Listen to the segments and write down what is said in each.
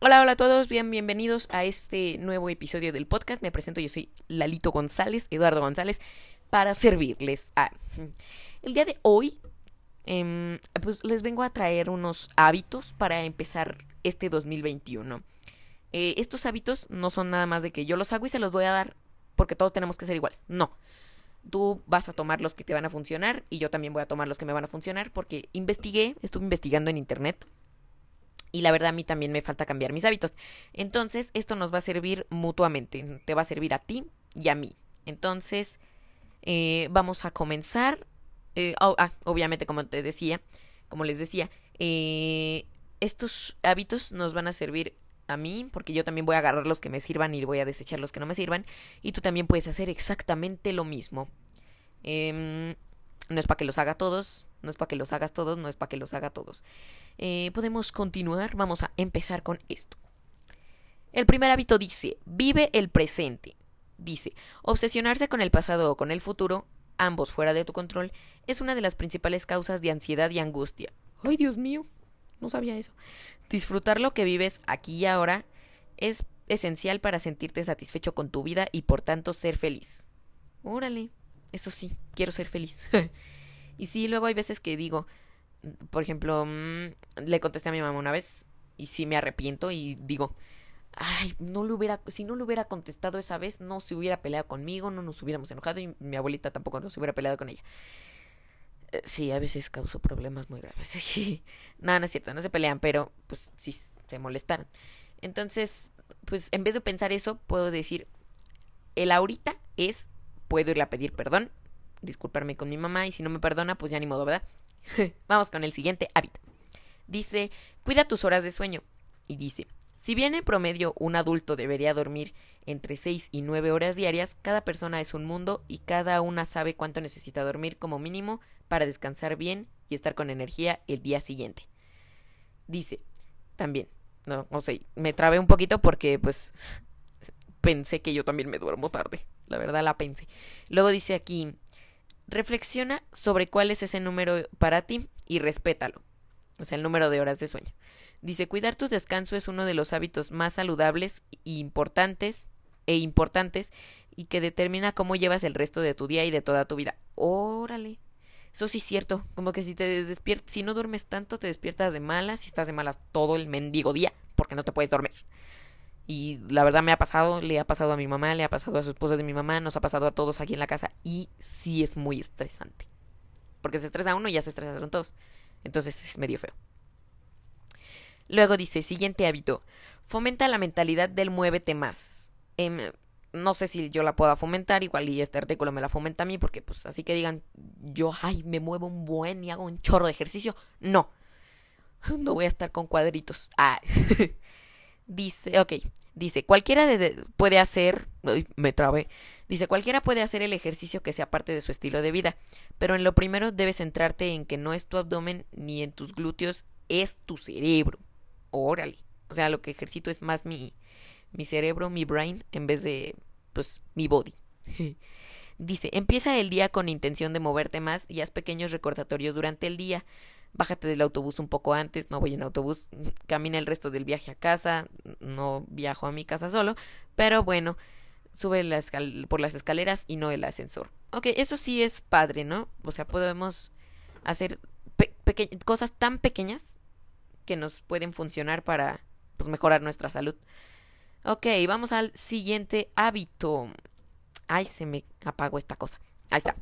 Hola, hola a todos, bien, bienvenidos a este nuevo episodio del podcast. Me presento, yo soy Lalito González, Eduardo González, para servirles. Ah, el día de hoy, em, pues les vengo a traer unos hábitos para empezar este 2021. Eh, estos hábitos no son nada más de que yo los hago y se los voy a dar porque todos tenemos que ser iguales. No. Tú vas a tomar los que te van a funcionar y yo también voy a tomar los que me van a funcionar porque investigué, estuve investigando en internet y la verdad a mí también me falta cambiar mis hábitos. Entonces, esto nos va a servir mutuamente. Te va a servir a ti y a mí. Entonces, eh, vamos a comenzar. Eh, ah, obviamente, como te decía, como les decía, eh, estos hábitos nos van a servir a mí, porque yo también voy a agarrar los que me sirvan y voy a desechar los que no me sirvan. Y tú también puedes hacer exactamente lo mismo. Em, no es para que los haga todos, no es para que los hagas todos, no es para que los haga todos. Eh, podemos continuar, vamos a empezar con esto. El primer hábito dice, vive el presente. Dice, obsesionarse con el pasado o con el futuro, ambos fuera de tu control, es una de las principales causas de ansiedad y angustia. Ay, Dios mío, no sabía eso. Disfrutar lo que vives aquí y ahora es esencial para sentirte satisfecho con tu vida y por tanto ser feliz. Órale, eso sí, quiero ser feliz. Y sí, luego hay veces que digo, por ejemplo, mm, le contesté a mi mamá una vez y sí me arrepiento y digo, ay, no le hubiera, si no le hubiera contestado esa vez, no se hubiera peleado conmigo, no nos hubiéramos enojado y mi abuelita tampoco nos hubiera peleado con ella. Eh, sí, a veces causó problemas muy graves. no, no es cierto, no se pelean, pero pues sí se molestaron. Entonces, pues en vez de pensar eso, puedo decir, el ahorita es, puedo irle a pedir perdón disculparme con mi mamá y si no me perdona, pues ya ni modo, ¿verdad? Vamos con el siguiente hábito. Dice, cuida tus horas de sueño. Y dice, si bien en promedio un adulto debería dormir entre 6 y 9 horas diarias, cada persona es un mundo y cada una sabe cuánto necesita dormir como mínimo para descansar bien y estar con energía el día siguiente. Dice, también, no, no sé, me trabé un poquito porque pues pensé que yo también me duermo tarde, la verdad la pensé. Luego dice aquí, Reflexiona sobre cuál es ese número para ti y respétalo. O sea, el número de horas de sueño. Dice, cuidar tu descanso es uno de los hábitos más saludables e importantes e importantes y que determina cómo llevas el resto de tu día y de toda tu vida. Órale. Eso sí es cierto, como que si te despiertas, si no duermes tanto, te despiertas de malas y estás de malas todo el mendigo día porque no te puedes dormir. Y la verdad me ha pasado, le ha pasado a mi mamá, le ha pasado a su esposa de mi mamá, nos ha pasado a todos aquí en la casa y sí es muy estresante. Porque se estresa uno y ya se estresaron todos. Entonces es medio feo. Luego dice, siguiente hábito, fomenta la mentalidad del muévete más. Em, no sé si yo la pueda fomentar, igual y este artículo me la fomenta a mí, porque pues así que digan, yo, ay, me muevo un buen y hago un chorro de ejercicio. No, no voy a estar con cuadritos. Ah. Dice, ok, dice, cualquiera puede hacer, me trabé, dice, cualquiera puede hacer el ejercicio que sea parte de su estilo de vida, pero en lo primero debes centrarte en que no es tu abdomen ni en tus glúteos, es tu cerebro. Órale. O sea, lo que ejercito es más mi, mi cerebro, mi brain, en vez de, pues, mi body. Dice, empieza el día con intención de moverte más y haz pequeños recordatorios durante el día bájate del autobús un poco antes, no voy en autobús, camina el resto del viaje a casa, no viajo a mi casa solo, pero bueno, sube por las escaleras y no el ascensor. Ok, eso sí es padre, ¿no? O sea, podemos hacer cosas tan pequeñas que nos pueden funcionar para pues, mejorar nuestra salud. Ok, vamos al siguiente hábito. Ay, se me apagó esta cosa. Ahí está.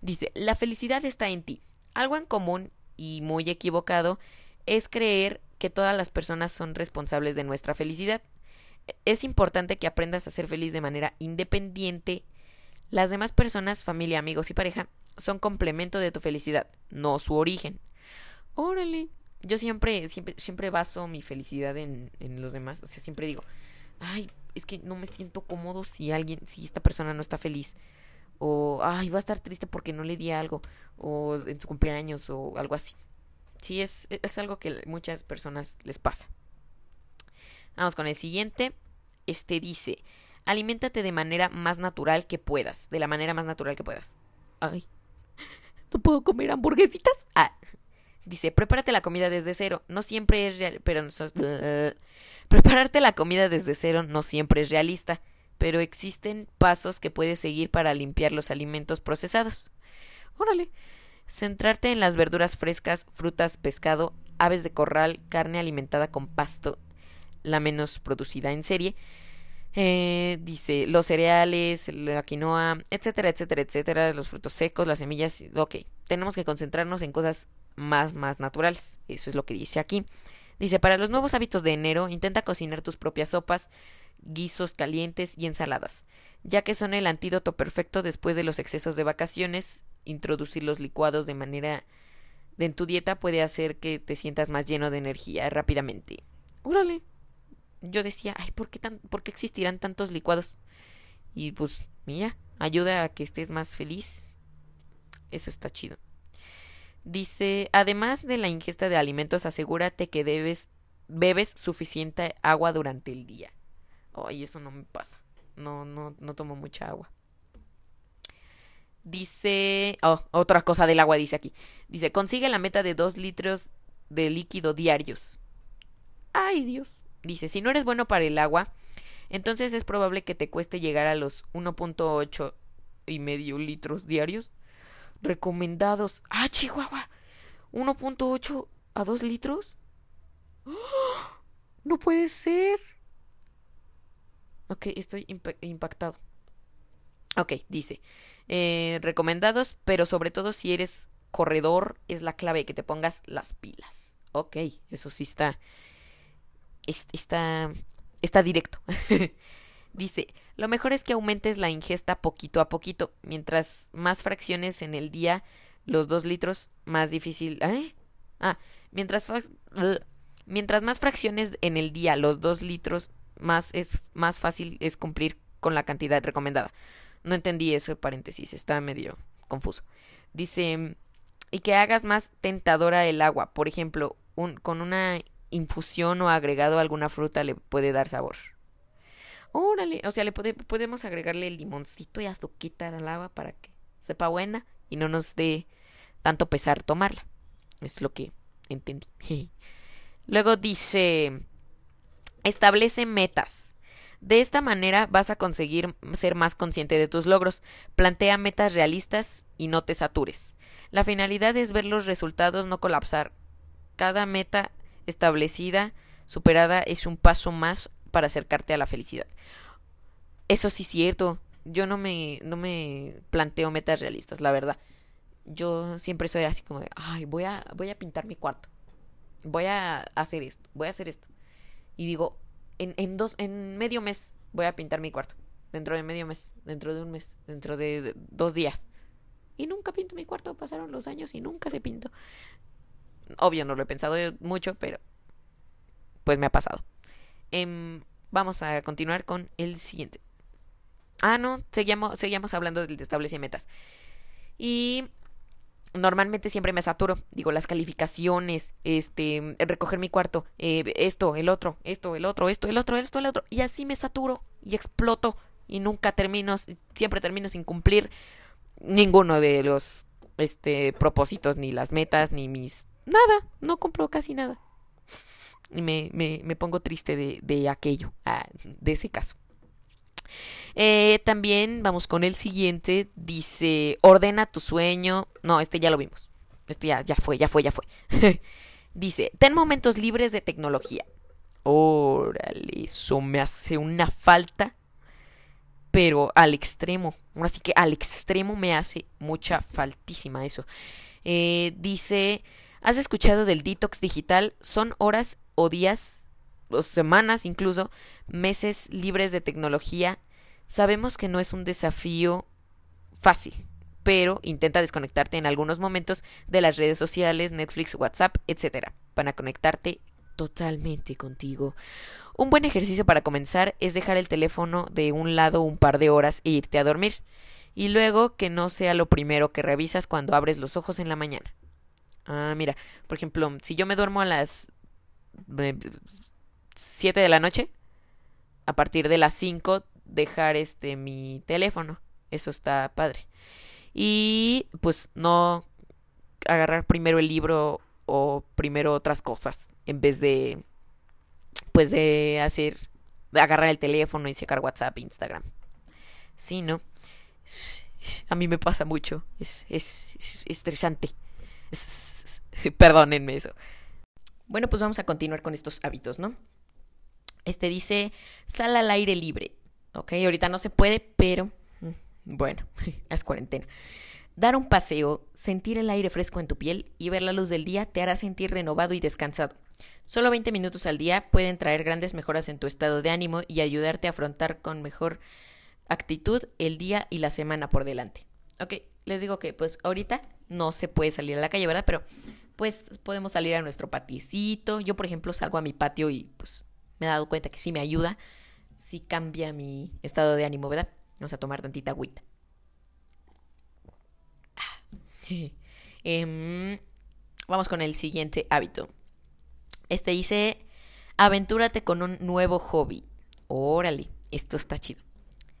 Dice, la felicidad está en ti. Algo en común y muy equivocado es creer que todas las personas son responsables de nuestra felicidad. Es importante que aprendas a ser feliz de manera independiente. Las demás personas, familia, amigos y pareja, son complemento de tu felicidad, no su origen. Órale. Yo siempre, siempre, siempre baso mi felicidad en, en los demás. O sea, siempre digo, ay, es que no me siento cómodo si alguien, si esta persona no está feliz o ay, va a estar triste porque no le di algo, o en su cumpleaños, o algo así. Sí, es, es algo que muchas personas les pasa. Vamos con el siguiente. Este dice, aliméntate de manera más natural que puedas, de la manera más natural que puedas. Ay, ¿no puedo comer hamburguesitas? Ah, Dice, prepárate la comida desde cero. No siempre es real, pero prepararte la comida desde cero no siempre es realista, pero existen pasos que puedes seguir para limpiar los alimentos procesados. Órale. Centrarte en las verduras frescas, frutas, pescado, aves de corral, carne alimentada con pasto, la menos producida en serie. Eh, dice los cereales, la quinoa, etcétera, etcétera, etcétera, los frutos secos, las semillas. Ok, tenemos que concentrarnos en cosas más, más naturales. Eso es lo que dice aquí. Dice, para los nuevos hábitos de enero, intenta cocinar tus propias sopas, guisos calientes y ensaladas, ya que son el antídoto perfecto después de los excesos de vacaciones. Introducir los licuados de manera de en tu dieta puede hacer que te sientas más lleno de energía rápidamente. Órale. Yo decía, ay, ¿por qué, tan, ¿por qué existirán tantos licuados? Y pues, mira, ayuda a que estés más feliz. Eso está chido. Dice, además de la ingesta de alimentos, asegúrate que bebes suficiente agua durante el día. Ay, eso no me pasa. No, no, no tomo mucha agua. Dice, oh, otra cosa del agua dice aquí. Dice, consigue la meta de dos litros de líquido diarios. Ay, Dios. Dice, si no eres bueno para el agua, entonces es probable que te cueste llegar a los 1.8 y medio litros diarios recomendados. ¡Ah, Chihuahua! ¿1.8 a 2 litros? ¡Oh! No puede ser. Ok, estoy impactado. Ok, dice. Eh, recomendados, pero sobre todo si eres corredor, es la clave que te pongas las pilas. Ok, eso sí está. Está. Está directo. Dice, lo mejor es que aumentes la ingesta poquito a poquito. Mientras más fracciones en el día, los dos litros, más difícil. ¿Eh? Ah, mientras, mientras más fracciones en el día, los dos litros, más, es, más fácil es cumplir con la cantidad recomendada. No entendí eso, paréntesis, está medio confuso. Dice, y que hagas más tentadora el agua. Por ejemplo, un, con una infusión o agregado a alguna fruta le puede dar sabor. Órale, o sea, le podemos agregarle limoncito y azuquita al agua para que sepa buena y no nos dé tanto pesar tomarla. Es lo que entendí. Luego dice, establece metas. De esta manera vas a conseguir ser más consciente de tus logros. Plantea metas realistas y no te satures. La finalidad es ver los resultados, no colapsar. Cada meta establecida, superada, es un paso más para acercarte a la felicidad. Eso sí es cierto. Yo no me, no me planteo metas realistas, la verdad. Yo siempre soy así como de, ay, voy a, voy a pintar mi cuarto. Voy a hacer esto, voy a hacer esto. Y digo, en, en dos, en medio mes voy a pintar mi cuarto. Dentro de medio mes, dentro de un mes, dentro de, dos días. Y nunca pinto mi cuarto, pasaron los años y nunca se pintó. Obvio, no lo he pensado mucho, pero pues me ha pasado. Em, vamos a continuar con el siguiente. Ah, no, seguíamos, seguíamos hablando del de establecer metas. Y normalmente siempre me saturo. Digo, las calificaciones, este, recoger mi cuarto, eh, esto, el otro, esto, el otro, esto, el otro, esto, el otro. Y así me saturo y exploto. Y nunca termino, siempre termino sin cumplir ninguno de los este, propósitos, ni las metas, ni mis... Nada, no compro casi nada me, me, me pongo triste de, de aquello, ah, de ese caso. Eh, también vamos con el siguiente. Dice, ordena tu sueño. No, este ya lo vimos. Este ya, ya fue, ya fue, ya fue. Dice, ten momentos libres de tecnología. Órale, eso me hace una falta. Pero al extremo. Ahora sí que al extremo me hace mucha faltísima eso. Eh, dice, ¿has escuchado del detox digital? Son horas o días, semanas incluso, meses libres de tecnología, sabemos que no es un desafío fácil, pero intenta desconectarte en algunos momentos de las redes sociales, Netflix, WhatsApp, etc., para conectarte totalmente contigo. Un buen ejercicio para comenzar es dejar el teléfono de un lado un par de horas e irte a dormir, y luego que no sea lo primero que revisas cuando abres los ojos en la mañana. Ah, mira, por ejemplo, si yo me duermo a las 7 de la noche, a partir de las 5 dejar este mi teléfono. Eso está padre. Y pues no agarrar primero el libro o primero otras cosas en vez de pues de hacer de agarrar el teléfono y sacar WhatsApp, Instagram. Sí, ¿no? A mí me pasa mucho. Es, es, estresante. perdónenme eso. Bueno, pues vamos a continuar con estos hábitos, ¿no? Este dice, sal al aire libre. Ok, ahorita no se puede, pero mm, bueno, es cuarentena. Dar un paseo, sentir el aire fresco en tu piel y ver la luz del día te hará sentir renovado y descansado. Solo 20 minutos al día pueden traer grandes mejoras en tu estado de ánimo y ayudarte a afrontar con mejor actitud el día y la semana por delante. Ok, les digo que pues ahorita no se puede salir a la calle, ¿verdad? Pero pues podemos salir a nuestro paticito. Yo, por ejemplo, salgo a mi patio y pues me he dado cuenta que sí me ayuda, sí cambia mi estado de ánimo, ¿verdad? Vamos a tomar tantita agüita. Em, vamos con el siguiente hábito. Este dice, aventúrate con un nuevo hobby. Órale, esto está chido.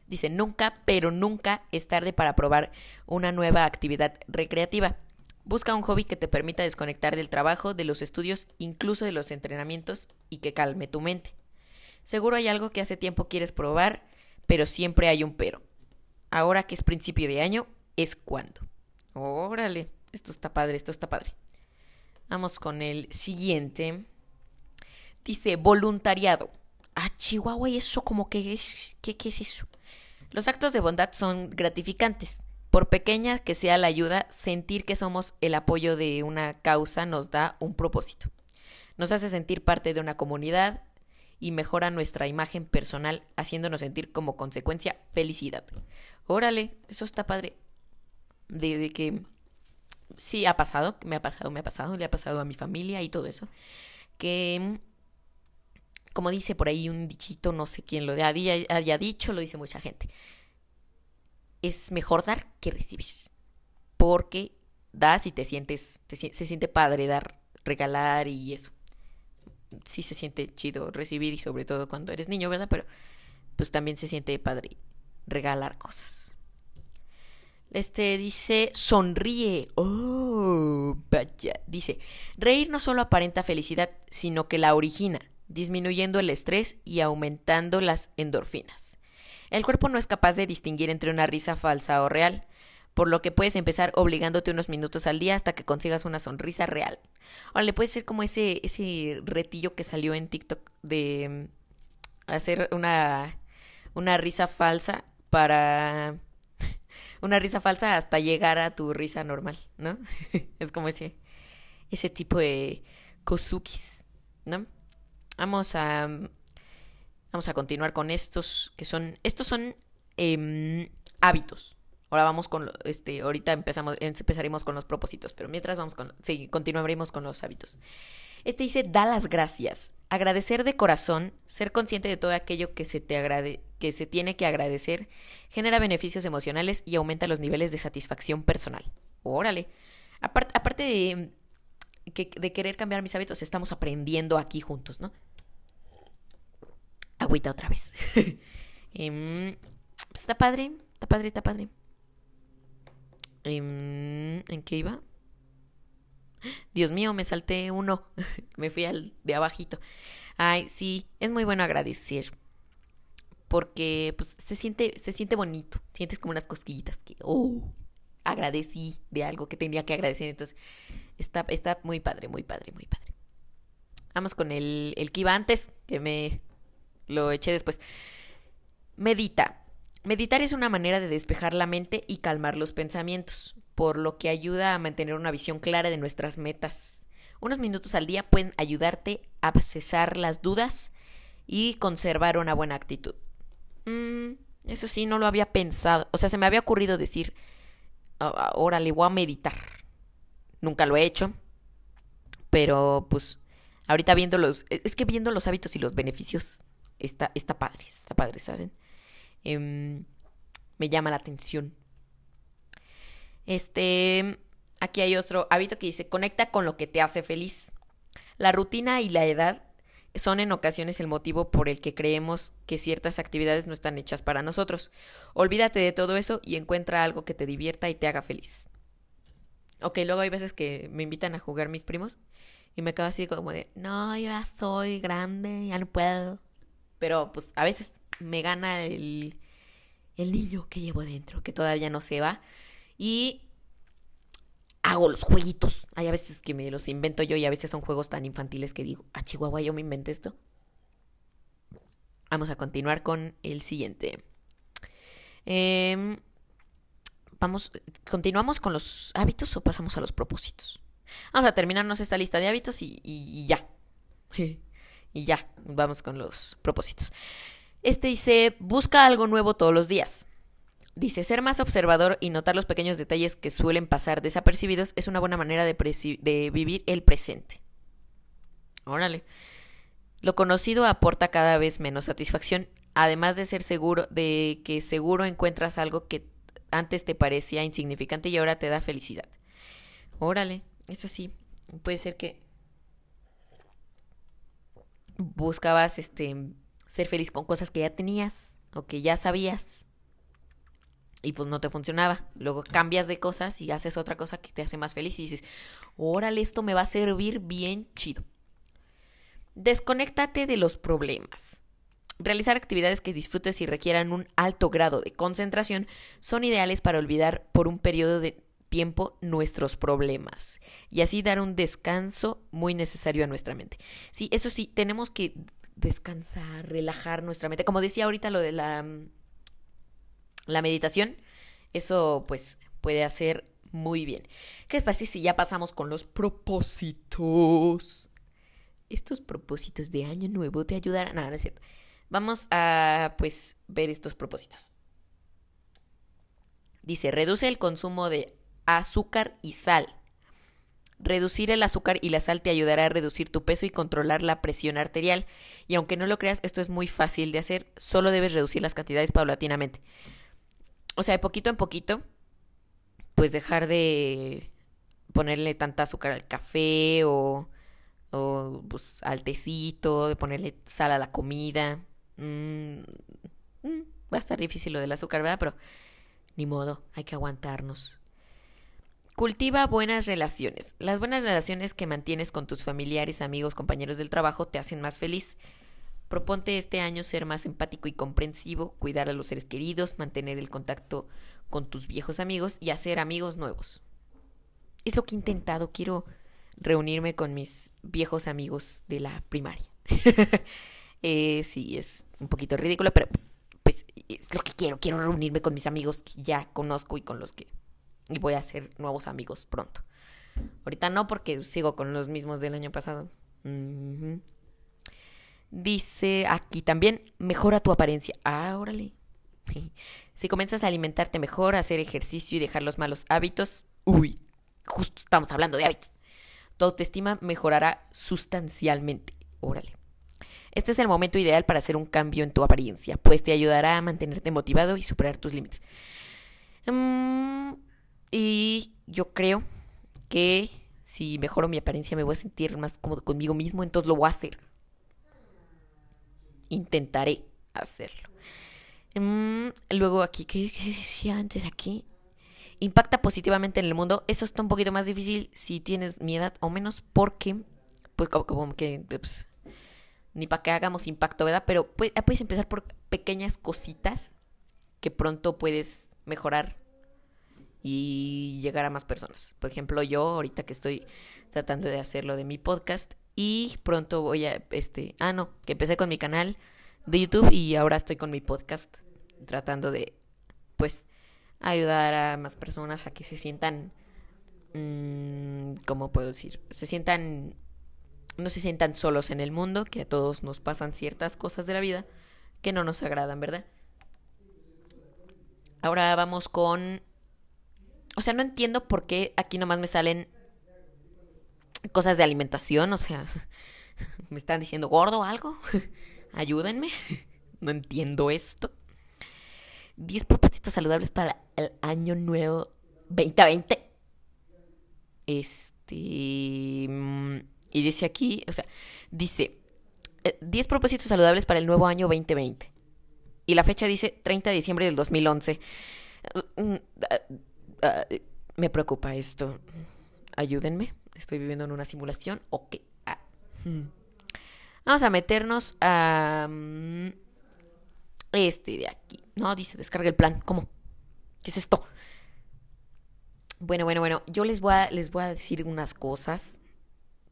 Dice, nunca, pero nunca es tarde para probar una nueva actividad recreativa. Busca un hobby que te permita desconectar del trabajo, de los estudios, incluso de los entrenamientos y que calme tu mente. Seguro hay algo que hace tiempo quieres probar, pero siempre hay un pero. Ahora que es principio de año, es cuando. Órale, esto está padre, esto está padre. Vamos con el siguiente. Dice voluntariado. Ah, Chihuahua, ¿y eso como que es? ¿Qué, ¿Qué es eso? Los actos de bondad son gratificantes. Por pequeña que sea la ayuda, sentir que somos el apoyo de una causa nos da un propósito. Nos hace sentir parte de una comunidad y mejora nuestra imagen personal, haciéndonos sentir como consecuencia felicidad. Órale, eso está padre de, que sí ha pasado, me ha pasado, me ha pasado, le ha pasado a mi familia y todo eso, que como dice por ahí un dichito, no sé quién lo haya, dicho, lo dice mucha gente, es mejor dar que recibir, porque das y te sientes, se siente padre dar, regalar y eso. Sí se siente chido recibir y sobre todo cuando eres niño, ¿verdad? Pero pues también se siente padre regalar cosas. Este dice, sonríe. Oh, vaya. Dice, reír no solo aparenta felicidad, sino que la origina, disminuyendo el estrés y aumentando las endorfinas. El cuerpo no es capaz de distinguir entre una risa falsa o real, por lo que puedes empezar obligándote unos minutos al día hasta que consigas una sonrisa real. Ahora le puede ser como ese, ese retillo que salió en TikTok de mm, hacer una, una risa falsa para una risa falsa hasta llegar a tu risa normal, ¿no? es como ese, ese tipo de kosukis, ¿no? Vamos a, vamos a continuar con estos, que son, estos son em, hábitos. Ahora vamos con, este, ahorita empezamos, empezaremos con los propósitos, pero mientras vamos con, sí, continuaremos con los hábitos. Este dice, da las gracias. Agradecer de corazón, ser consciente de todo aquello que se te agrade, que se tiene que agradecer, genera beneficios emocionales y aumenta los niveles de satisfacción personal. Órale. aparte de querer cambiar mis hábitos, estamos aprendiendo aquí juntos, ¿no? Agüita otra vez. Em, pues está padre, está padre, está padre. Em, ¿En qué iba? Dios mío, me salté uno. me fui al de abajito. Ay, sí, es muy bueno agradecer. Porque pues se siente, se siente bonito. Sientes como unas cosquillitas que, oh, agradecí de algo que tenía que agradecer. Entonces, está, está muy padre, muy padre, muy padre. Vamos con el, el que iba antes, que me lo eché después. Medita. Meditar es una manera de despejar la mente y calmar los pensamientos por lo que ayuda a mantener una visión clara de nuestras metas. Unos minutos al día pueden ayudarte a cesar las dudas y conservar una buena actitud. Mm, eso sí, no lo había pensado. O sea, se me había ocurrido decir, ahora le voy a meditar. Nunca lo he hecho. Pero pues, ahorita viendo los... E, es que viendo los hábitos y los beneficios, está, está padre, está padre, ¿saben? Em, me llama la atención. Este, aquí hay otro hábito que dice, conecta con lo que te hace feliz. La rutina y la edad son en ocasiones el motivo por el que creemos que ciertas actividades no están hechas para nosotros. Olvídate de todo eso y encuentra algo que te divierta y te haga feliz. Ok, luego hay veces que me invitan a jugar mis primos y me quedo así como de, no, yo ya soy grande, ya no puedo. Pero pues a veces me gana el, el niño que llevo dentro, que todavía no se va. Y hago los jueguitos. Hay a veces que me los invento yo y a veces son juegos tan infantiles que digo, a Chihuahua yo me inventé esto. Vamos a continuar con el siguiente. Em, vamos, ¿continuamos con los hábitos o pasamos a los propósitos? Vamos a terminarnos esta lista de hábitos y, y ya. y ya, vamos con los propósitos. Este dice, busca algo nuevo todos los días. Dice, ser más observador y notar los pequeños detalles que suelen pasar desapercibidos es una buena manera de, vivir el presente. Órale. Lo conocido aporta cada vez menos satisfacción, además de ser seguro de que seguro encuentras algo que antes te parecía insignificante y ahora te da felicidad. Órale, eso sí, puede ser que buscabas este ser feliz con cosas que ya tenías o que ya sabías y pues no te funcionaba. Luego cambias de cosas y haces otra cosa que te hace más feliz y dices, órale, esto me va a servir bien chido. Desconéctate de los problemas. Realizar actividades que disfrutes y requieran un alto grado de concentración son ideales para olvidar por un periodo de tiempo nuestros problemas y así dar un descanso muy necesario a nuestra mente. Sí, eso sí, tenemos que descansar, relajar nuestra mente. Como decía ahorita lo de la la meditación, eso pues puede hacer muy bien. ¿Qué es fácil si ya pasamos con los propósitos? Estos propósitos de año nuevo te ayudarán. No, no es cierto. Vamos a pues ver estos propósitos. Dice, reduce el consumo de azúcar y sal. Reducir el azúcar y la sal te ayudará a reducir tu peso y controlar la presión arterial. Y aunque no lo creas, esto es muy fácil de hacer, solo debes reducir las cantidades paulatinamente o sea, de poquito en poquito, pues dejar de ponerle tanta azúcar al café o, o pues, al tecito, de ponerle sal a la comida. Mm, mm, va a estar difícil lo del azúcar, ¿verdad? Pero ni modo, hay que aguantarnos. Cultiva buenas relaciones. Las buenas relaciones que mantienes con tus familiares, amigos, compañeros del trabajo te hacen más feliz. Proponte este año ser más empático y comprensivo, cuidar a los seres queridos, mantener el contacto con tus viejos amigos y hacer amigos nuevos. Es lo que he intentado, quiero reunirme con mis viejos amigos de la primaria. eh, sí, es un poquito ridículo, pero pues es lo que quiero, quiero reunirme con mis amigos que ya conozco y con los que y voy a hacer nuevos amigos pronto. Ahorita no porque sigo con los mismos del año pasado. Dice aquí también, mejora tu apariencia. Ah, órale. Si comienzas a alimentarte mejor, a hacer ejercicio y dejar los malos hábitos, uy, justo estamos hablando de hábitos. Tu autoestima mejorará sustancialmente. Órale. Este es el momento ideal para hacer un cambio en tu apariencia, pues te ayudará a mantenerte motivado y superar tus límites. Mm, y yo creo que si mejoro mi apariencia me voy a sentir más cómodo conmigo mismo, entonces lo voy a hacer intentaré hacerlo. Mm, luego aquí, ¿qué, decía antes aquí? Impacta positivamente en el mundo. Eso está un poquito más difícil si tienes mi edad o menos porque, pues como, que, pues, ni para que hagamos impacto, ¿verdad? Pero puedes, puedes empezar por pequeñas cositas que pronto puedes mejorar y llegar a más personas. Por ejemplo, yo ahorita que estoy tratando de hacerlo de mi podcast, y pronto voy a, este, ah, no, que empecé con mi canal de YouTube y ahora estoy con mi podcast tratando de, pues, ayudar a más personas a que se sientan, mmm, ¿cómo puedo decir? Se sientan, no se sientan solos en el mundo, que a todos nos pasan ciertas cosas de la vida que no nos agradan, ¿verdad? Ahora vamos con... O sea, no entiendo por qué aquí nomás me salen cosas de alimentación, o sea, me están diciendo gordo o algo, ayúdenme, no entiendo esto. 10 propósitos saludables para el año nuevo 2020. Este. Mm, y dice aquí, o sea, dice 10 eh, propósitos saludables para el nuevo año 2020. Y la fecha dice 30 de diciembre del 2011. Ah, Me preocupa esto. Ayúdenme. Estoy viviendo en una simulación. Ok. Ah. Vamos a meternos a... mm, Este de aquí. No, dice, descarga el plan. ¿Cómo? ¿Qué es esto? Bueno, bueno, bueno. Yo les voy a, les voy a decir unas cosas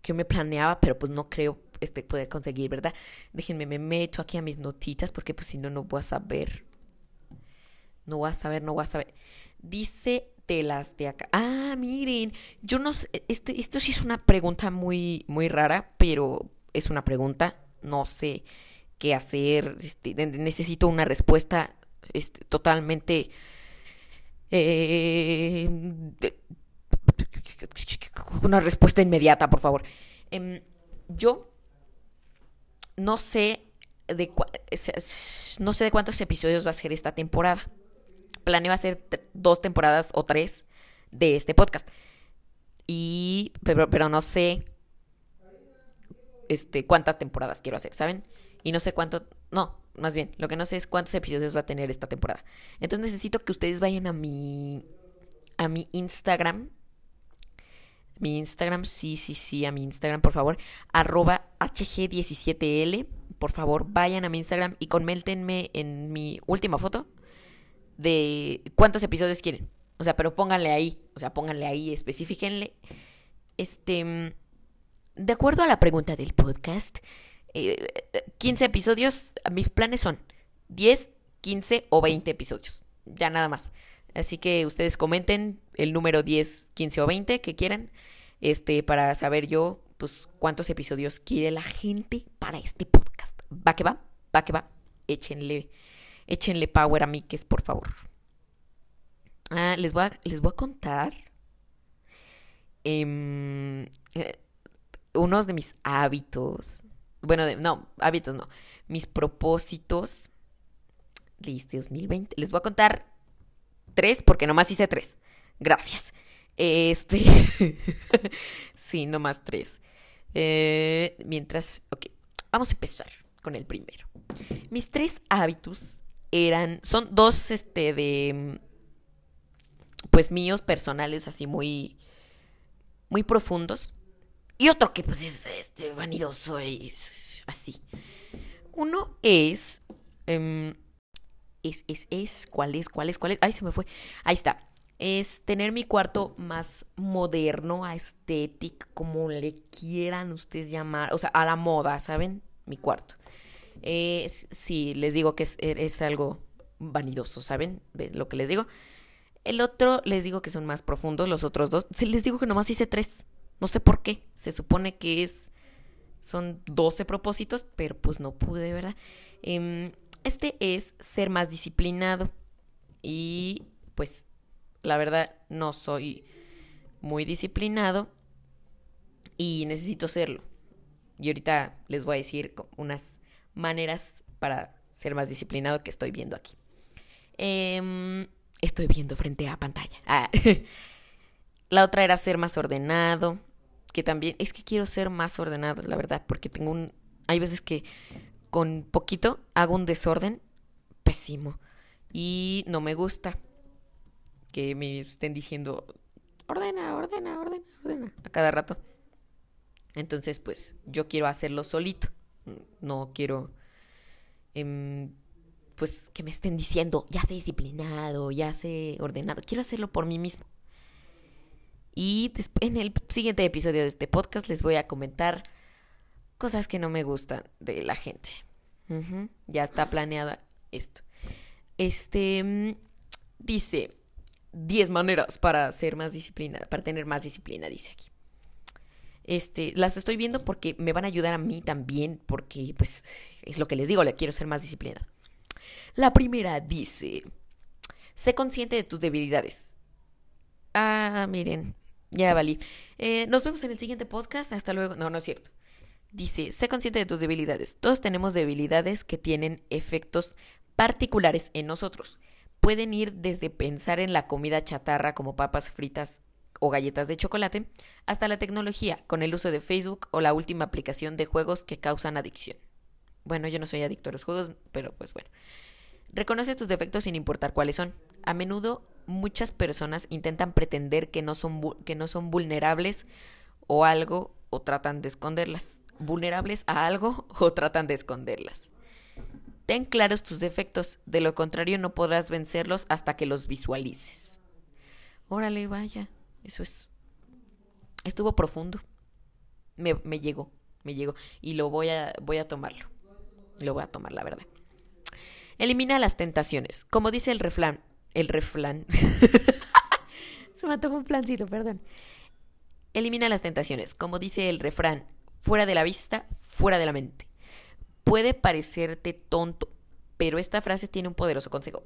que yo me planeaba, pero pues no creo este poder conseguir, ¿verdad? Déjenme, me meto aquí a mis notitas porque pues si no, no voy a saber. No voy a saber, no voy a saber. Dice de las de acá. Ah, miren, yo no sé, este, esto sí es una pregunta muy, muy rara, pero es una pregunta. No sé qué hacer. Este, necesito una respuesta este, totalmente. eh, una respuesta inmediata, por favor. Em, yo no sé de no sé de cuántos episodios va a ser esta temporada. Planeo hacer dos temporadas o tres de este podcast. Y pero, pero no sé este cuántas temporadas quiero hacer, ¿saben? Y no sé cuánto, no, más bien, lo que no sé es cuántos episodios va a tener esta temporada. Entonces necesito que ustedes vayan a mi a mi Instagram mi Instagram, sí, sí, sí, a mi Instagram, por favor, arroba HG17L, por favor, vayan a mi Instagram y coméntenme en mi última foto de cuántos episodios quieren. O sea, pero pónganle ahí, o sea, pónganle ahí, especifíquenle. Este, mm, de acuerdo a la pregunta del podcast, eh, 15 episodios, mis planes son 10, 15 o 20 episodios, ya nada más. Así que ustedes comenten el número 10, 15 o 20 que quieran, este, para saber yo, pues, cuántos episodios quiere la gente para este podcast. Va que va, va que va. Échenle, échenle power a mí, que es por favor. Ah, les voy a, les voy a contar em, eh, unos de mis hábitos. Bueno, de- no, hábitos no. Mis propósitos de este 2020. Les voy a contar tres, porque nomás hice tres. Gracias. Este. sí, nomás tres. Eh, mientras. Ok, vamos a empezar con el primero. Mis tres hábitos eran. Son dos, este, de. Pues míos personales, así muy. Muy profundos. Y otro que, pues, es este, vanidoso y así. Uno es. em, es, es, es, ¿cuál es? ¿Cuál es? ¿Cuál es? Ay, se me fue. Ahí está. Es tener mi cuarto más moderno, estético, como le quieran ustedes llamar. O sea, a la moda, ¿saben? Mi cuarto. Es, sí, les digo que es, es algo vanidoso, ¿saben? ¿Ven lo que les digo? El otro, les digo que son más profundos, los otros dos. Les digo que nomás hice tres. No sé por qué. Se supone que es. Son 12 propósitos, pero pues no pude, ¿verdad? Em, este es ser más disciplinado. Y pues la verdad no soy muy disciplinado y necesito serlo. Y ahorita les voy a decir unas maneras para ser más disciplinado que estoy viendo aquí. Em, estoy viendo frente a pantalla. Ah, La otra era ser más ordenado, que también es que quiero ser más ordenado, la verdad, porque tengo un... Hay veces que con poquito hago un desorden pésimo y no me gusta que me estén diciendo ordena, ordena, ordena, ordena a cada rato. Entonces, pues yo quiero hacerlo solito. No quiero em, pues que me estén diciendo ya sé disciplinado, ya sé ordenado. Quiero hacerlo por mí mismo. Y en el siguiente episodio de este podcast les voy a comentar cosas que no me gustan de la gente. Ya está planeado esto. Este mm, dice 10 maneras para ser más disciplinada, para tener más disciplina, dice aquí. Este, las estoy viendo porque me van a ayudar a mí también, porque pues es lo que les digo, le quiero ser más disciplinada. La primera dice, sé consciente de tus debilidades. Ah, miren, ya valí. Eh, nos vemos en el siguiente podcast. Hasta luego. No, no es cierto. Dice, sé consciente de tus debilidades. Todos tenemos debilidades que tienen efectos particulares en nosotros. Pueden ir desde pensar en la comida chatarra como papas fritas o galletas de chocolate, hasta la tecnología, con el uso de Facebook o la última aplicación de juegos que causan adicción. Bueno, yo no soy adicto a los juegos, pero pues bueno. Reconoce tus defectos sin importar cuáles son. A menudo muchas personas intentan pretender que no son, que no son vulnerables o algo o tratan de esconderlas. Vulnerables a algo o tratan de esconderlas. Ten claros tus defectos, de lo contrario no podrás vencerlos hasta que los visualices. Órale, vaya, eso es. Estuvo profundo. Me, me llegó, me llegó. Y lo voy a, voy a tomarlo. Lo voy a tomar, la verdad. Elimina las tentaciones. Como dice el refrán. El refrán. Se me tomado un plancito, perdón. Elimina las tentaciones. Como dice el refrán. Fuera de la vista, fuera de la mente. Puede parecerte tonto, pero esta frase tiene un poderoso consejo.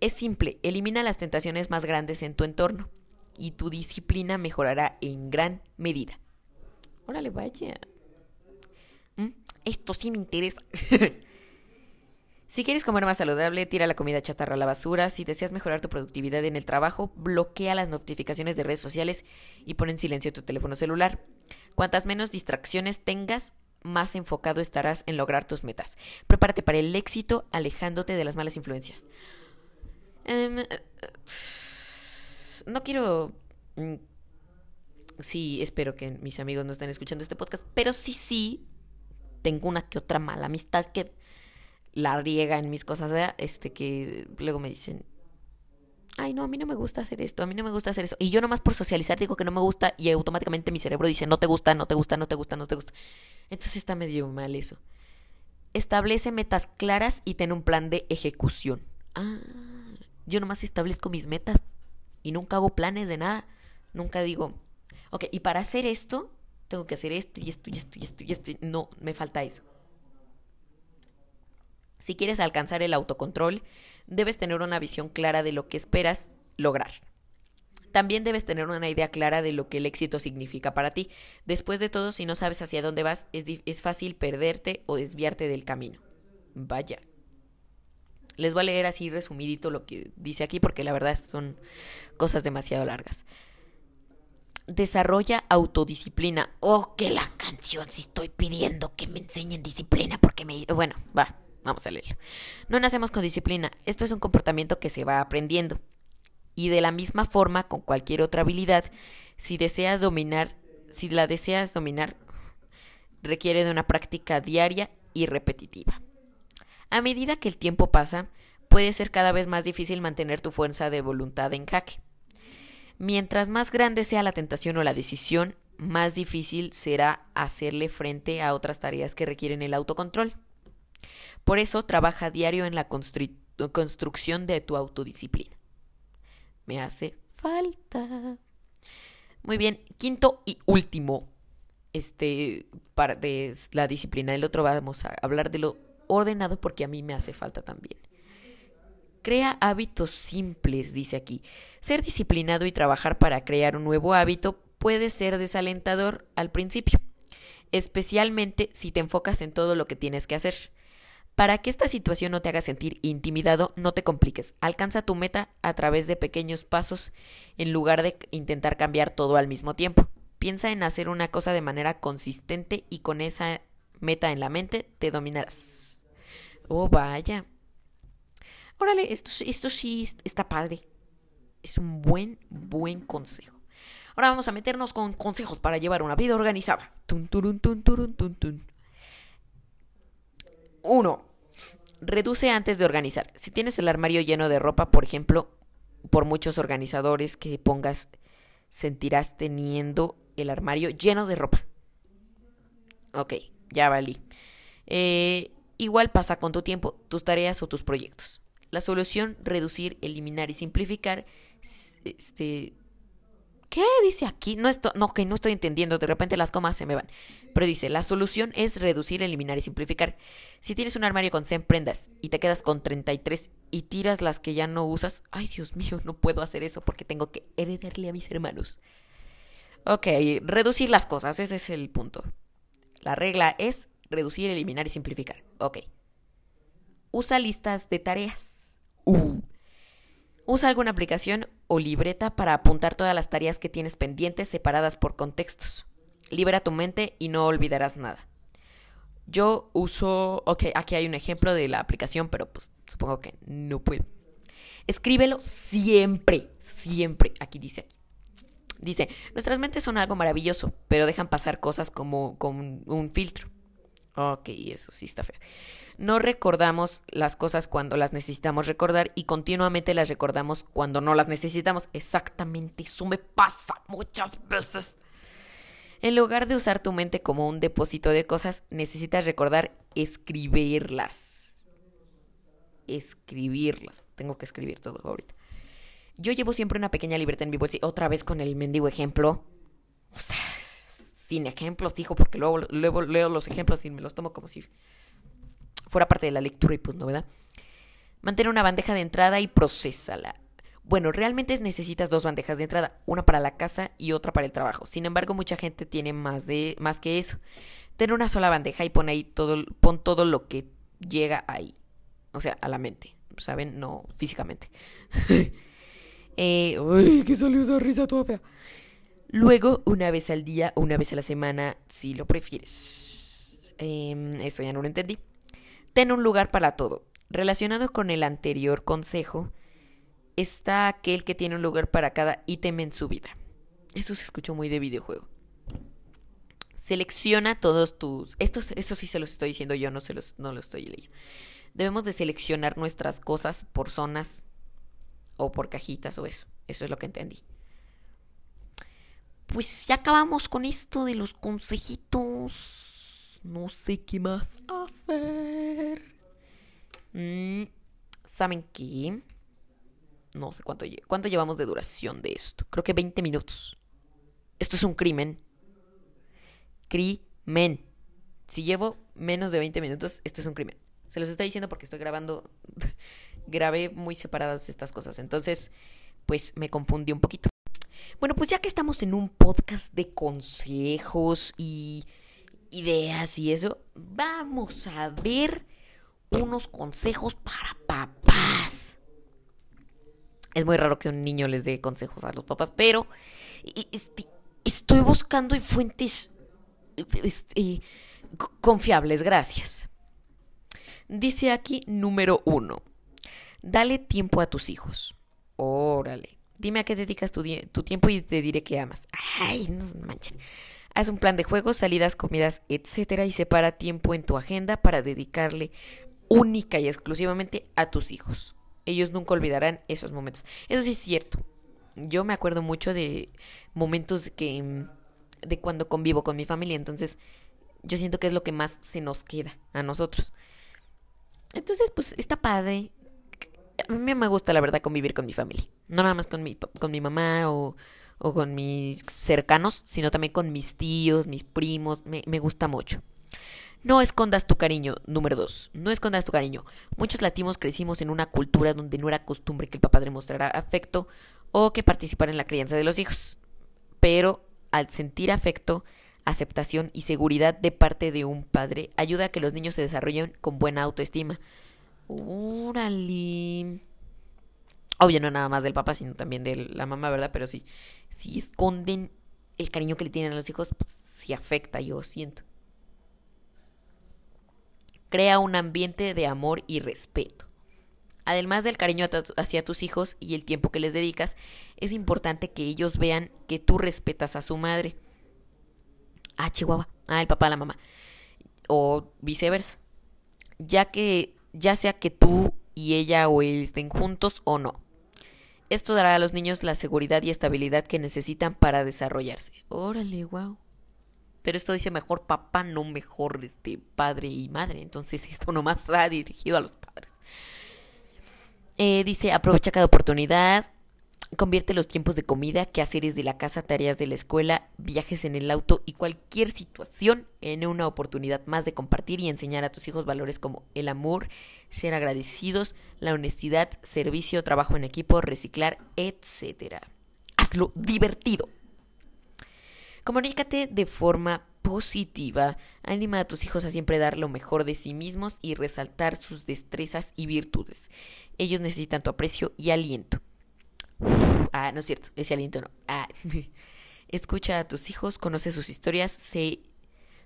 Es simple, elimina las tentaciones más grandes en tu entorno y tu disciplina mejorará en gran medida. Órale, vaya. ¿Mm? Esto sí me interesa. si quieres comer más saludable, tira la comida chatarra a la basura. Si deseas mejorar tu productividad en el trabajo, bloquea las notificaciones de redes sociales y pon en silencio tu teléfono celular. Cuantas menos distracciones tengas, más enfocado estarás en lograr tus metas. Prepárate para el éxito alejándote de las malas influencias. Em, no quiero... Mm, sí, espero que mis amigos no estén escuchando este podcast, pero sí, sí, tengo una que otra mala amistad que la riega en mis cosas, este que luego me dicen, ay, no, a mí no me gusta hacer esto, a mí no me gusta hacer eso. Y yo nomás por socializar digo que no me gusta y automáticamente mi cerebro dice, no te gusta, no te gusta, no te gusta, no te gusta. Entonces está medio mal eso. Establece metas claras y ten un plan de ejecución. Ah, yo nomás establezco mis metas y nunca hago planes de nada. Nunca digo, ok, y para hacer esto, tengo que hacer esto y esto y esto y esto y esto. No, me falta eso. Si quieres alcanzar el autocontrol, debes tener una visión clara de lo que esperas lograr. También debes tener una idea clara de lo que el éxito significa para ti. Después de todo, si no sabes hacia dónde vas, es, es fácil perderte o desviarte del camino. Vaya. Les voy a leer así resumidito lo que dice aquí porque la verdad son cosas demasiado largas. Desarrolla autodisciplina. Oh, que la canción si estoy pidiendo que me enseñen disciplina porque me... Bueno, va. Vamos a leerlo. No nacemos con disciplina. Esto es un comportamiento que se va aprendiendo. Y de la misma forma, con cualquier otra habilidad, si deseas dominar, si la deseas dominar, requiere de una práctica diaria y repetitiva. A medida que el tiempo pasa, puede ser cada vez más difícil mantener tu fuerza de voluntad en jaque. Mientras más grande sea la tentación o la decisión, más difícil será hacerle frente a otras tareas que requieren el autocontrol. Por eso trabaja diario en la construcción de tu autodisciplina. Me hace falta. Muy bien, quinto y último, este, de la disciplina. del otro vamos a hablar de lo ordenado porque a mí me hace falta también. Crea hábitos simples, dice aquí. Ser disciplinado y trabajar para crear un nuevo hábito puede ser desalentador al principio, especialmente si te enfocas en todo lo que tienes que hacer. Para que esta situación no te haga sentir intimidado, no te compliques. Alcanza tu meta a través de pequeños pasos en lugar de intentar cambiar todo al mismo tiempo. Piensa en hacer una cosa de manera consistente y con esa meta en la mente te dominarás. Oh, vaya. Órale, esto, esto sí está padre. Es un buen, buen consejo. Ahora vamos a meternos con consejos para llevar una vida organizada. Tun, turun, tun, turun, tun, tun. 1. Reduce antes de organizar. Si tienes el armario lleno de ropa, por ejemplo, por muchos organizadores que pongas, sentirás teniendo el armario lleno de ropa. Ok, ya valí. Eh, igual pasa con tu tiempo, tus tareas o tus proyectos. La solución, reducir, eliminar y simplificar, este, ¿Qué dice aquí? No, esto, no, que no estoy entendiendo, de repente las comas se me van. Pero dice, la solución es reducir, eliminar y simplificar. Si tienes un armario con 100 prendas y te quedas con 33 y tiras las que ya no usas, ay Dios mío, no puedo hacer eso porque tengo que heredarle a mis hermanos. Ok, reducir las cosas, ese es el punto. La regla es reducir, eliminar y simplificar. Ok. Usa listas de tareas. Uh. Usa alguna aplicación o libreta para apuntar todas las tareas que tienes pendientes separadas por contextos. Libera tu mente y no olvidarás nada. Yo uso, ok, aquí hay un ejemplo de la aplicación, pero pues supongo que no puedo. Escríbelo siempre, siempre. Aquí dice aquí. Dice, nuestras mentes son algo maravilloso, pero dejan pasar cosas como con un filtro. Ok, eso sí está feo. No recordamos las cosas cuando las necesitamos recordar y continuamente las recordamos cuando no las necesitamos. Exactamente, eso me pasa muchas veces. En lugar de usar tu mente como un depósito de cosas, necesitas recordar escribirlas. Escribirlas. Tengo que escribir todo ahorita. Yo llevo siempre una pequeña libreta en mi bolsa. Otra vez con el mendigo ejemplo. Sin ejemplos, hijo, porque luego, luego leo los ejemplos y me los tomo como si fuera parte de la lectura y pues no, ¿verdad? Mantén una bandeja de entrada y procésala. Bueno, realmente necesitas dos bandejas de entrada, una para la casa y otra para el trabajo. Sin embargo, mucha gente tiene más de más que eso. Ten una sola bandeja y pon ahí todo pon todo lo que llega ahí. O sea, a la mente, ¿saben? No físicamente. eh, uy, que salió esa risa toda fea. Luego, una vez al día una vez a la semana, si lo prefieres. Eh, eso ya no lo entendí. Ten un lugar para todo. Relacionado con el anterior consejo, está aquel que tiene un lugar para cada ítem en su vida. Eso se escuchó muy de videojuego. Selecciona todos tus... Esto, esto sí se los estoy diciendo yo, no, se los, no lo estoy leyendo. Debemos de seleccionar nuestras cosas por zonas o por cajitas o eso. Eso es lo que entendí. Pues ya acabamos con esto de los consejitos. No sé qué más hacer. Mm, ¿Saben qué? No sé cuánto, cuánto llevamos de duración de esto. Creo que 20 minutos. Esto es un crimen. Crimen. Si llevo menos de 20 minutos, esto es un crimen. Se los estoy diciendo porque estoy grabando. grabé muy separadas estas cosas. Entonces, pues me confundí un poquito. Bueno, pues ya que estamos en un podcast de consejos y ideas y eso, vamos a ver unos consejos para papás. Es muy raro que un niño les dé consejos a los papás, pero este, estoy buscando en fuentes este, confiables, gracias. Dice aquí número uno, dale tiempo a tus hijos. Órale. Dime a qué dedicas tu, tiempo y te diré que amas. Ay, no manches. Haz un plan de juegos, salidas, comidas, etcétera, y separa tiempo en tu agenda para dedicarle única y exclusivamente a tus hijos ellos nunca olvidarán esos momentos. Eso sí es cierto. Yo me acuerdo mucho de momentos que mm, de cuando convivo con mi familia, entonces yo siento que es lo que más se nos queda a nosotros. Entonces, pues está padre. A mí me gusta la verdad convivir con mi familia. No nada más con mi, con mi mamá o, o con mis cercanos, sino también con mis tíos, mis primos. Me, me gusta mucho. No escondas tu cariño. Número dos. No escondas tu cariño. Muchos latinos crecimos en una cultura donde no era costumbre que el papá demostrara afecto o que participara en la crianza de los hijos. Pero al sentir afecto, aceptación y seguridad de parte de un padre, ayuda a que los niños se desarrollen con buena autoestima. Órale. Obvio, no nada más del papá, sino también de la mamá, ¿verdad? Pero sí, si esconden el cariño que le tienen a los hijos, pues sí afecta, yo siento. Crea un ambiente de amor y respeto. Además del cariño hacia tus hijos y el tiempo que les dedicas, es importante que ellos vean que tú respetas a su madre. Ah, Chihuahua. Ah, el papá, la mamá. O viceversa. Ya que, ya sea que tú y ella o él estén juntos o no. Esto dará a los niños la seguridad y estabilidad que necesitan para desarrollarse. Órale, wow. Pero esto dice mejor papá, no mejor este, padre y madre. Entonces esto nomás ha dirigido a los padres. Eh, dice, aprovecha cada oportunidad, convierte los tiempos de comida, quehaceres de la casa, tareas de la escuela, viajes en el auto y cualquier situación en una oportunidad más de compartir y enseñar a tus hijos valores como el amor, ser agradecidos, la honestidad, servicio, trabajo en equipo, reciclar, etc. Hazlo divertido. Comunícate de forma positiva. Anima a tus hijos a siempre dar lo mejor de sí mismos y resaltar sus destrezas y virtudes. Ellos necesitan tu aprecio y aliento. Ah, no es cierto, ese aliento no. Ah. Escucha a tus hijos, conoce sus historias, sé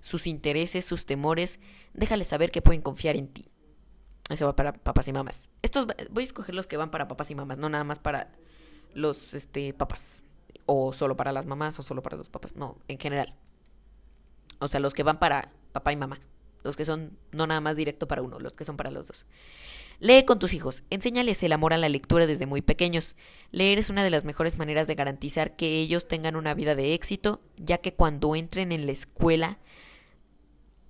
sus intereses, sus temores. Déjales saber que pueden confiar en ti. Eso va para papás y mamás. Estos voy a escoger los que van para papás y mamás, no nada más para los este papás o solo para las mamás o solo para los papás, no, en general. O sea, los que van para papá y mamá, los que son no nada más directo para uno, los que son para los dos. Lee con tus hijos, enséñales el amor a la lectura desde muy pequeños. Leer es una de las mejores maneras de garantizar que ellos tengan una vida de éxito, ya que cuando entren en la escuela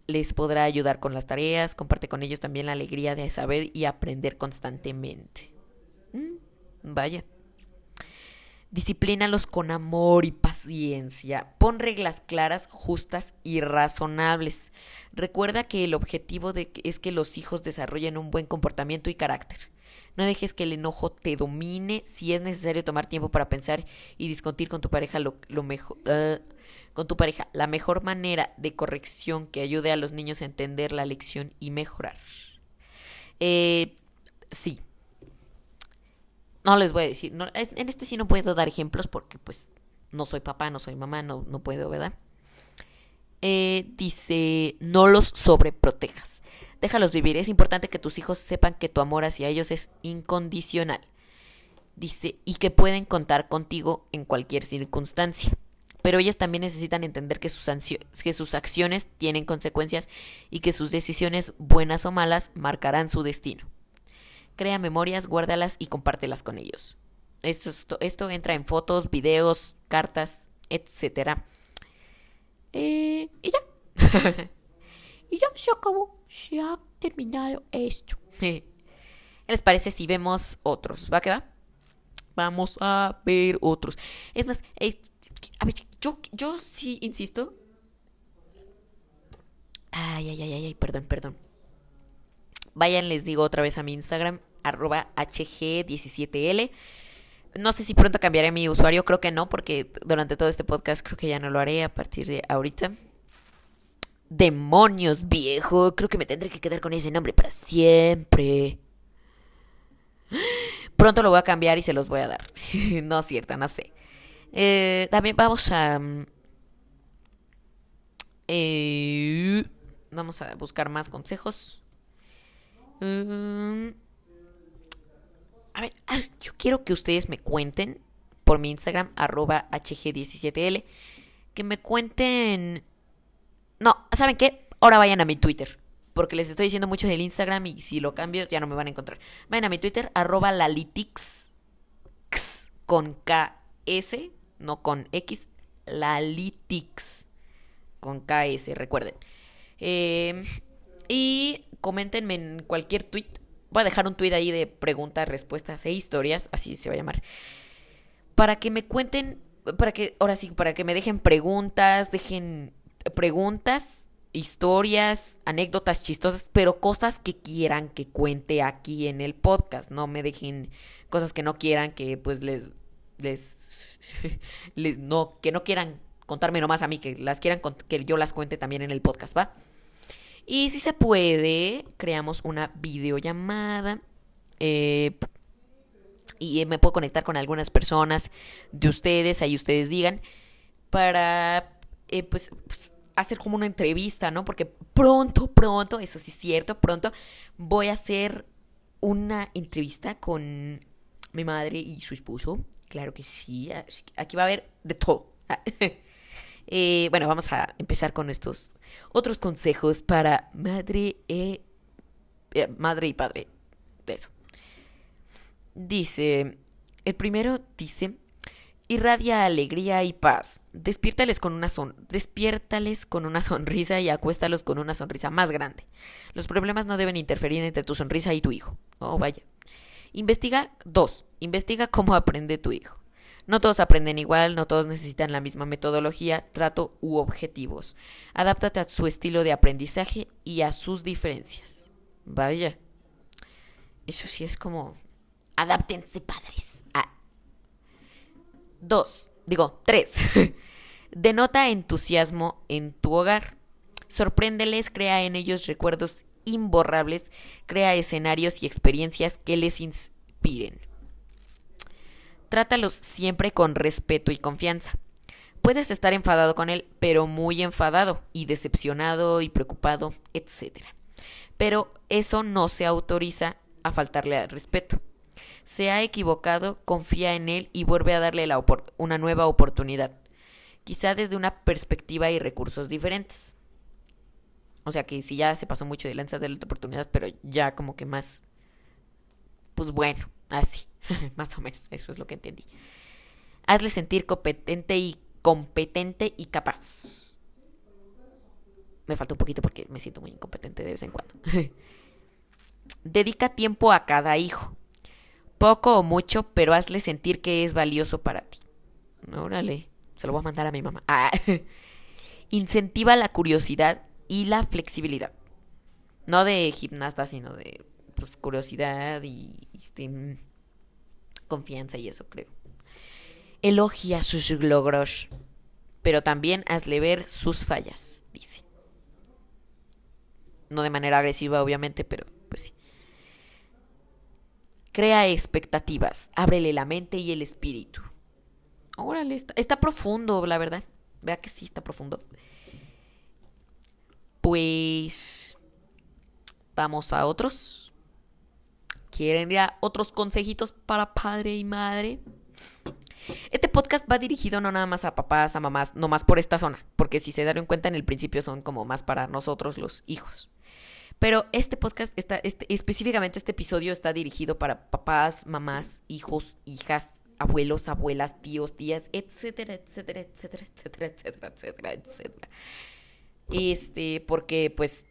les podrá ayudar con las tareas, comparte con ellos también la alegría de saber y aprender constantemente. Mm, vaya. Disciplínalos con amor y paciencia. Pon reglas claras, justas y razonables. Recuerda que el objetivo es que los hijos desarrollen un buen comportamiento y carácter. No dejes que el enojo te domine. Si es necesario tomar tiempo para pensar y discutir con tu pareja lo. Ah, con tu pareja, la mejor manera de corrección que ayude a los niños a entender la lección y mejorar. Eh, sí, no les voy a decir, no, en este sí no puedo dar ejemplos porque pues no soy papá, no soy mamá, no, no puedo, ¿verdad? Eh, dice, no los sobreprotejas. Déjalos vivir. Es importante que tus hijos sepan que tu amor hacia ellos es incondicional. Dice, y que pueden contar contigo en cualquier circunstancia. Pero ellos también necesitan entender que sus, que sus acciones tienen consecuencias y que sus decisiones, buenas o malas, marcarán su destino crea memorias, guárdalas y compártelas con ellos. Esto, entra en fotos, videos, cartas, etc. Eh, y ya. y ya se acabó. Se ha terminado esto. ¿Qué les parece si vemos otros? ¿Va que va? Vamos a ver otros. Es más, a ver, yo, yo sí insisto. Ay, ay, ay, ay, perdón, perdón. Vayan, les digo otra vez a mi Instagram, arroba HG17L. No sé si pronto cambiaré mi usuario, creo que no, porque durante todo este podcast creo que ya no lo haré a partir de ahorita. Demonios, viejo. Creo que me tendré que quedar con ese nombre para siempre. Pronto lo voy a cambiar y se los voy a dar. no es cierto, no sé. Eh, también vamos a... Mm, eh, vamos a buscar más consejos. Mm. a ver, yo quiero que ustedes me cuenten por mi Instagram, arroba HG17L, que me cuenten... No, ¿saben qué? Ahora vayan a mi Twitter, porque les estoy diciendo mucho del Instagram y si lo cambio ya no me van a encontrar. Vayan a mi Twitter, arroba Lalitix, con KS, no con X, Lalitix, con KS, recuerden. Eh, y coméntenme en cualquier tweet. Voy a dejar un tweet ahí de preguntas, respuestas e historias, así se va a llamar. Para que me cuenten, para que, ahora sí, para que me dejen preguntas, dejen preguntas, historias, anécdotas chistosas, pero cosas que quieran que cuente aquí en el podcast. No me dejen cosas que no quieran que pues les, les, no, que no quieran contarme nomás a mí, que las quieran que yo las cuente también en el podcast, ¿va? Y si se puede, creamos una videollamada. Eh, y me puedo conectar con algunas personas de ustedes, ahí ustedes digan, para eh, pues, pues, hacer como una entrevista, ¿no? Porque pronto, pronto, eso sí es cierto, pronto voy a hacer una entrevista con mi madre y su esposo. Claro que sí, aquí va a haber de todo. Eh, bueno, vamos a empezar con estos otros consejos para madre, e, eh, madre y padre. De eso. Dice, el primero dice, irradia alegría y paz. Despiértales con una son despiértales con una sonrisa y acuéstalos con una sonrisa más grande. Los problemas no deben interferir entre tu sonrisa y tu hijo. Oh, vaya. Investiga dos. Investiga cómo aprende tu hijo. No todos aprenden igual, no todos necesitan la misma metodología, trato u objetivos. Adáptate a su estilo de aprendizaje y a sus diferencias. Vaya. Eso sí es como... Adáptense, padres. Ah. Dos. Digo, tres. Denota entusiasmo en tu hogar. Sorpréndeles, crea en ellos recuerdos imborrables, crea escenarios y experiencias que les inspiren. Trátalos siempre con respeto y confianza. Puedes estar enfadado con él, pero muy enfadado y decepcionado y preocupado, etc. Pero eso no se autoriza a faltarle al respeto. Se ha equivocado, confía en él y vuelve a darle una nueva oportunidad, quizá desde una perspectiva y recursos diferentes. O sea que si ya se pasó mucho de lanza de la oportunidad, pero ya como que más, pues bueno, así, más o menos, eso es lo que entendí. Hazle sentir competente y competente y capaz. Me falta un poquito porque me siento muy incompetente de vez en cuando. Dedica tiempo a cada hijo. Poco o mucho, pero hazle sentir que es valioso para ti. Órale, se lo voy a mandar a mi mamá. Ah. Incentiva la curiosidad y la flexibilidad. No de gimnasta, sino de pues, curiosidad y este, confianza y eso, creo. Elogia sus logros, pero también hazle ver sus fallas, dice. No de manera agresiva, obviamente, pero pues sí. Crea expectativas, ábrele la mente y el espíritu. Órale, está, está profundo, la verdad. Vea que sí está profundo. Pues vamos a otros. ¿Quieren ya otros consejitos para padre y madre? Este podcast va dirigido no nada más a papás, a mamás, no más por esta zona, porque si se dieron cuenta en el principio son como más para nosotros los hijos. Pero este podcast está, este, específicamente este episodio está dirigido para papás, mamás, hijos, hijas, abuelos, abuelas, tíos, tías, etcétera, etcétera, etcétera, etcétera, etcétera, etcétera, etcétera. Este, porque pues,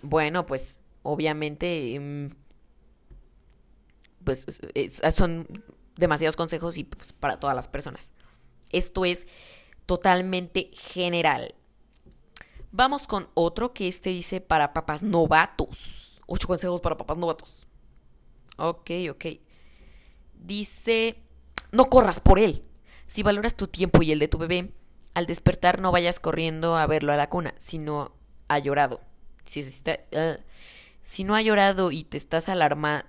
bueno, pues obviamente, em, pues son demasiados consejos y pues, para todas las personas. Esto es totalmente general. Vamos con otro que este dice para papás novatos. Ocho consejos para papás novatos. Ok, ok. Dice, no corras por él. Si valoras tu tiempo y el de tu bebé, al despertar no vayas corriendo a verlo a la cuna, sino ha llorado. Si, uh, si no ha llorado y te estás alarma,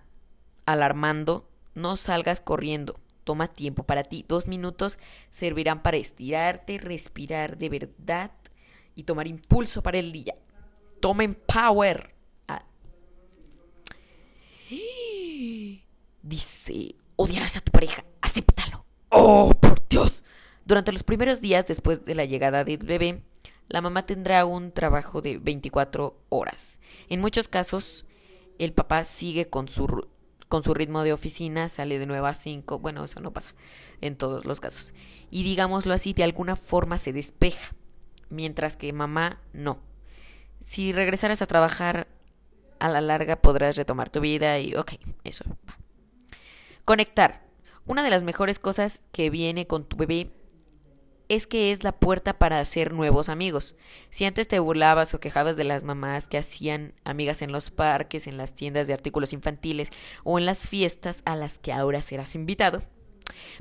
alarmando, no salgas corriendo. Toma tiempo para ti. Dos minutos servirán para estirarte, respirar de verdad y tomar impulso para el día. Tomen power. Ah. Dice, odiarás a tu pareja, acéptalo. Oh, por Dios. Durante los primeros días después de la llegada del bebé, la mamá tendrá un trabajo de 24 horas. En muchos casos, el papá sigue con su, con su ritmo de oficina, sale de 9 a 5. Bueno, eso no pasa en todos los casos. Y digámoslo así, de alguna forma se despeja, mientras que mamá no. Si regresaras a trabajar a la larga podrás retomar tu vida y ok, eso va. Conectar. Una de las mejores cosas que viene con tu bebé es que es la puerta para hacer nuevos amigos. Si antes te burlabas o quejabas de las mamás que hacían amigas en los parques, en las tiendas de artículos infantiles o en las fiestas a las que ahora serás invitado,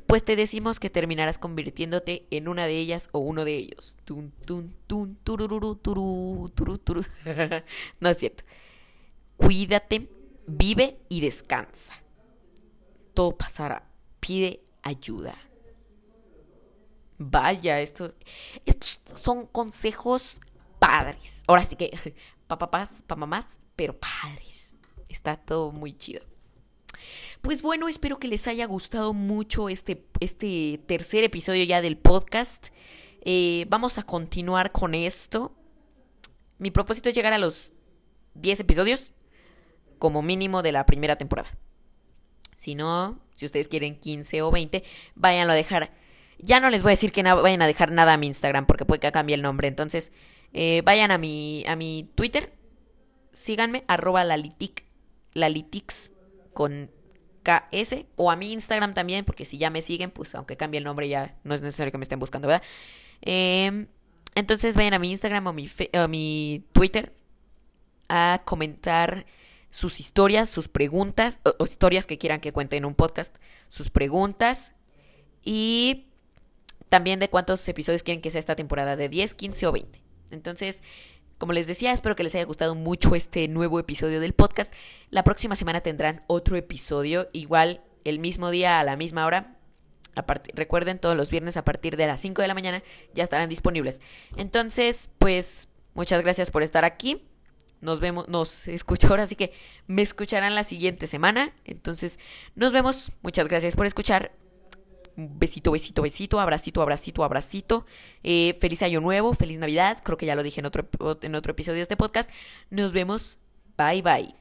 pues te decimos que terminarás convirtiéndote en una de ellas o uno de ellos. Tun, tun, tun, turu, turu, turu. no es cierto. Cuídate, vive y descansa. Todo pasará. Pide ayuda. Vaya, estos, estos son consejos padres. Ahora sí que, pa papás, pa mamás, pero padres. Está todo muy chido. Pues bueno, espero que les haya gustado mucho este, este tercer episodio ya del podcast. Eh, vamos a continuar con esto. Mi propósito es llegar a los 10 episodios como mínimo de la primera temporada. Si no, si ustedes quieren 15 o 20, váyanlo a dejar ya no les voy a decir que vayan a dejar nada a mi Instagram porque puede que cambie el nombre. Entonces, eh, vayan a mi, a mi Twitter, síganme, arroba lalitic, lalitix con KS, o a mi Instagram también, porque si ya me siguen, pues aunque cambie el nombre ya no es necesario que me estén buscando, ¿verdad? Em, entonces vayan a mi Instagram o mi, o mi Twitter a comentar sus historias, sus preguntas, o, historias que quieran que cuente en un podcast, sus preguntas y también de cuántos episodios quieren que sea esta temporada, de 10, 15 o 20. Entonces, como les decía, espero que les haya gustado mucho este nuevo episodio del podcast. La próxima semana tendrán otro episodio, igual el mismo día a la misma hora. recuerden, todos los viernes a partir de las 5 de la mañana ya estarán disponibles. Entonces, pues muchas gracias por estar aquí. Nos vemos, nos escucho ahora, así que me escucharán la siguiente semana. Entonces, nos vemos. Muchas gracias por escuchar. Besito, besito, besito, abracito, abracito, abracito. Eh, feliz año nuevo, feliz Navidad. Creo que ya lo dije en otro, en otro episodio de este podcast. Nos vemos. Bye, bye.